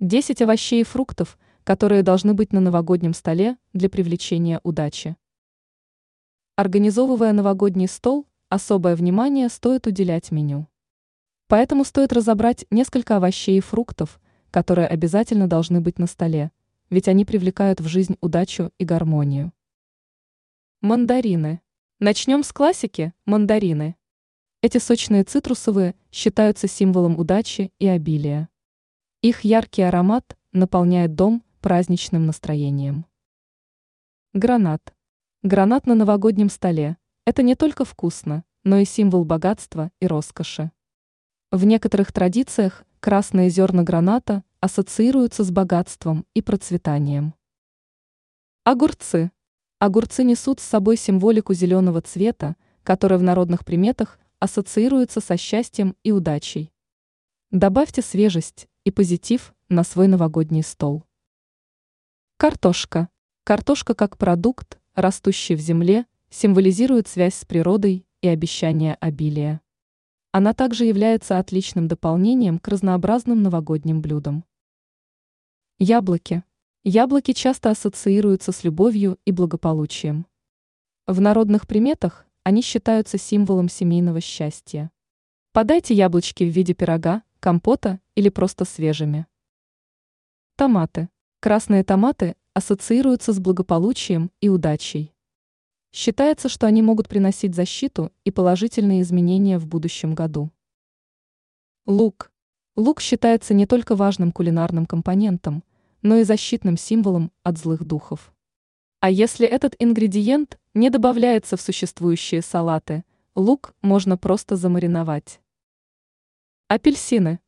10 овощей и фруктов, которые должны быть на новогоднем столе для привлечения удачи. Организовывая новогодний стол, особое внимание стоит уделять меню. Поэтому стоит разобрать несколько овощей и фруктов, которые обязательно должны быть на столе, ведь они привлекают в жизнь удачу и гармонию. Мандарины. Начнем с классики – мандарины. Эти сочные цитрусовые считаются символом удачи и обилия. Их яркий аромат наполняет дом праздничным настроением. Гранат. Гранат на новогоднем столе – это не только вкусно, но и символ богатства и роскоши. В некоторых традициях красные зерна граната ассоциируются с богатством и процветанием. Огурцы. Огурцы несут с собой символику зеленого цвета, которая в народных приметах ассоциируется со счастьем и удачей. Добавьте свежесть, и позитив на свой новогодний стол. Картошка. Картошка как продукт, растущий в земле, символизирует связь с природой и обещание обилия. Она также является отличным дополнением к разнообразным новогодним блюдам. Яблоки. Яблоки часто ассоциируются с любовью и благополучием. В народных приметах они считаются символом семейного счастья. Подайте яблочки в виде пирога, компота или просто свежими. Томаты. Красные томаты ассоциируются с благополучием и удачей. Считается, что они могут приносить защиту и положительные изменения в будущем году. Лук. Лук считается не только важным кулинарным компонентом, но и защитным символом от злых духов. А если этот ингредиент не добавляется в существующие салаты, лук можно просто замариновать. Апельсины.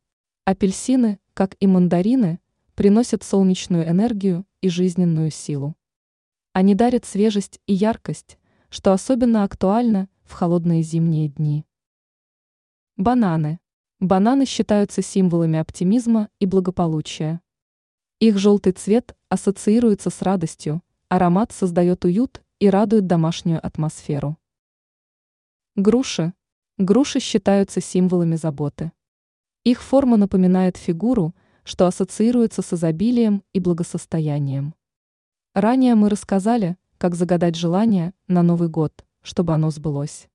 Апельсины, как и мандарины, приносят солнечную энергию и жизненную силу. Они дарят свежесть и яркость, что особенно актуально в холодные зимние дни. Бананы. Бананы считаются символами оптимизма и благополучия. Их желтый цвет ассоциируется с радостью, аромат создает уют и радует домашнюю атмосферу. Груши. Груши считаются символами заботы. Их форма напоминает фигуру, что ассоциируется с изобилием и благосостоянием. Ранее мы рассказали, как загадать желание на Новый год, чтобы оно сбылось.